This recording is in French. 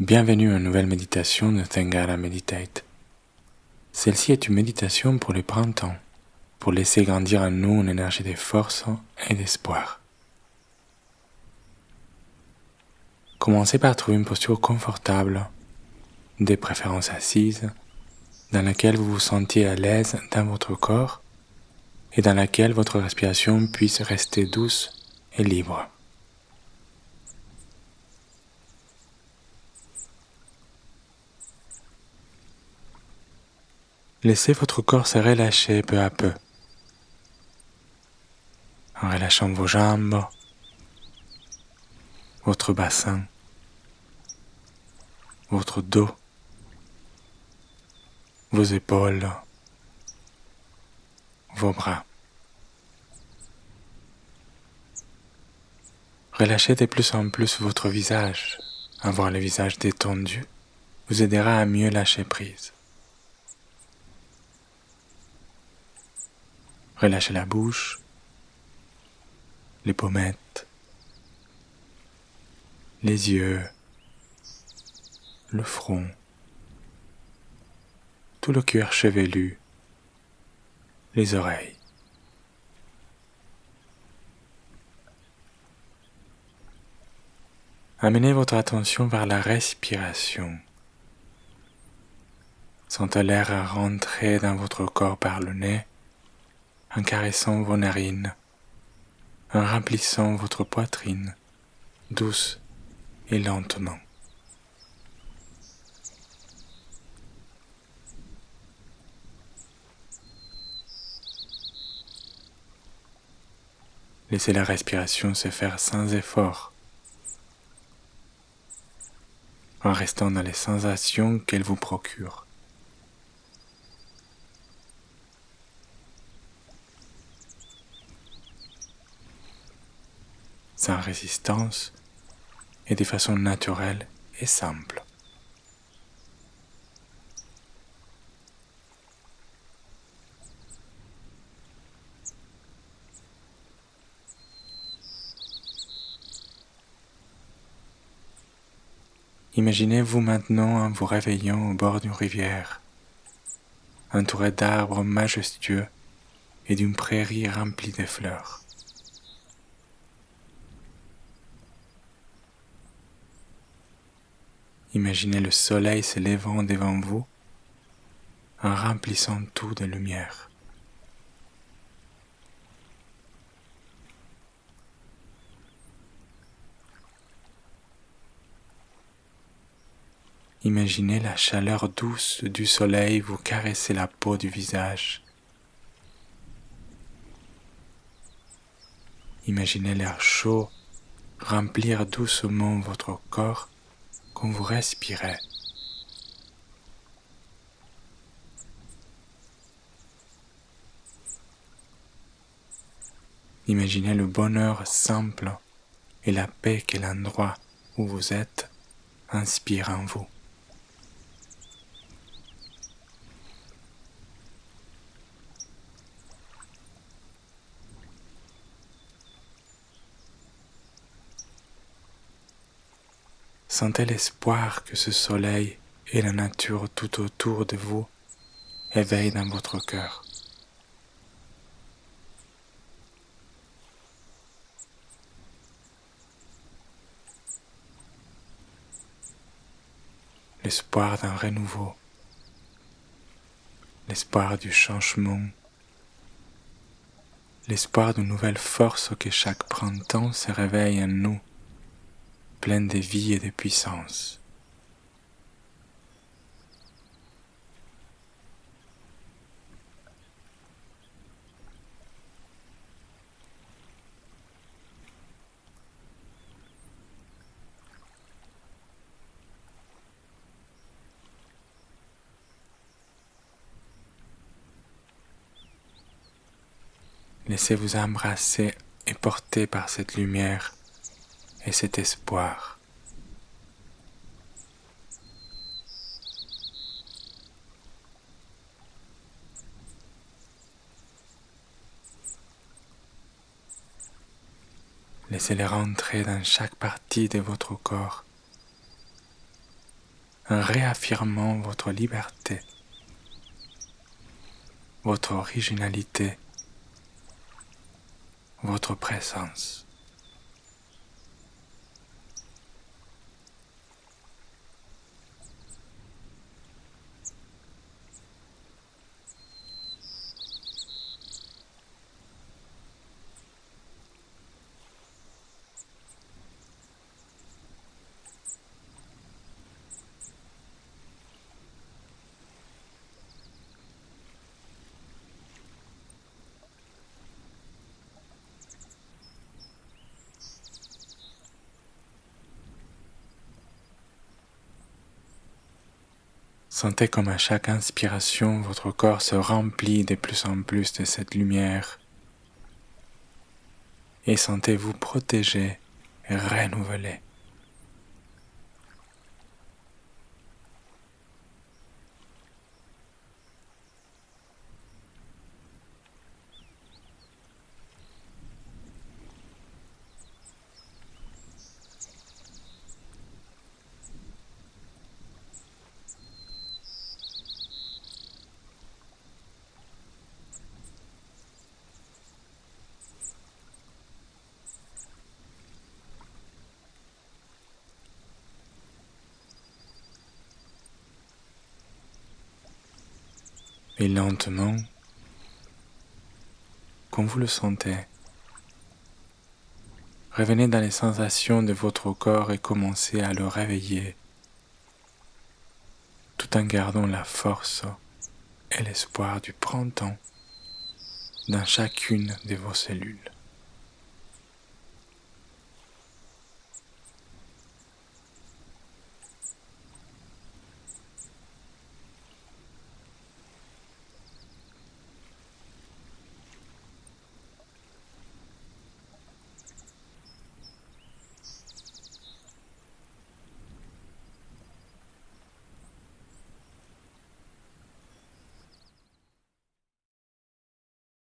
Bienvenue à une nouvelle méditation de Thangara Meditate. Celle-ci est une méditation pour le printemps, pour laisser grandir en nous une énergie de force et d'espoir. Commencez par trouver une posture confortable, de préférence assise, dans laquelle vous vous sentiez à l'aise dans votre corps et dans laquelle votre respiration puisse rester douce et libre. Laissez votre corps se relâcher peu à peu, en relâchant vos jambes, votre bassin, votre dos, vos épaules, vos bras. Relâchez de plus en plus votre visage. Avoir le visage détendu vous aidera à mieux lâcher prise. Relâchez la bouche, les pommettes, les yeux, le front, tout le cuir chevelu, les oreilles. Amenez votre attention vers la respiration. Sentez l'air rentrer dans votre corps par le nez en caressant vos narines, en remplissant votre poitrine, douce et lentement. Laissez la respiration se faire sans effort, en restant dans les sensations qu'elle vous procure. Résistance et de façon naturelle et simple. Imaginez-vous maintenant en vous réveillant au bord d'une rivière, entouré d'arbres majestueux et d'une prairie remplie de fleurs. Imaginez le soleil se levant devant vous en remplissant tout de lumière. Imaginez la chaleur douce du soleil vous caresser la peau du visage. Imaginez l'air chaud remplir doucement votre corps quand vous respirez. Imaginez le bonheur simple et la paix que l'endroit où vous êtes inspire en vous. Sentez l'espoir que ce soleil et la nature tout autour de vous éveillent dans votre cœur. L'espoir d'un renouveau, l'espoir du changement, l'espoir d'une nouvelle force que chaque printemps se réveille en nous pleine de vie et de puissance. Laissez-vous embrasser et porter par cette lumière et cet espoir. Laissez-les rentrer dans chaque partie de votre corps en réaffirmant votre liberté, votre originalité, votre présence. Sentez comme à chaque inspiration, votre corps se remplit de plus en plus de cette lumière. Et sentez-vous protégé et renouvelé. Et lentement, comme vous le sentez, revenez dans les sensations de votre corps et commencez à le réveiller, tout en gardant la force et l'espoir du printemps dans chacune de vos cellules.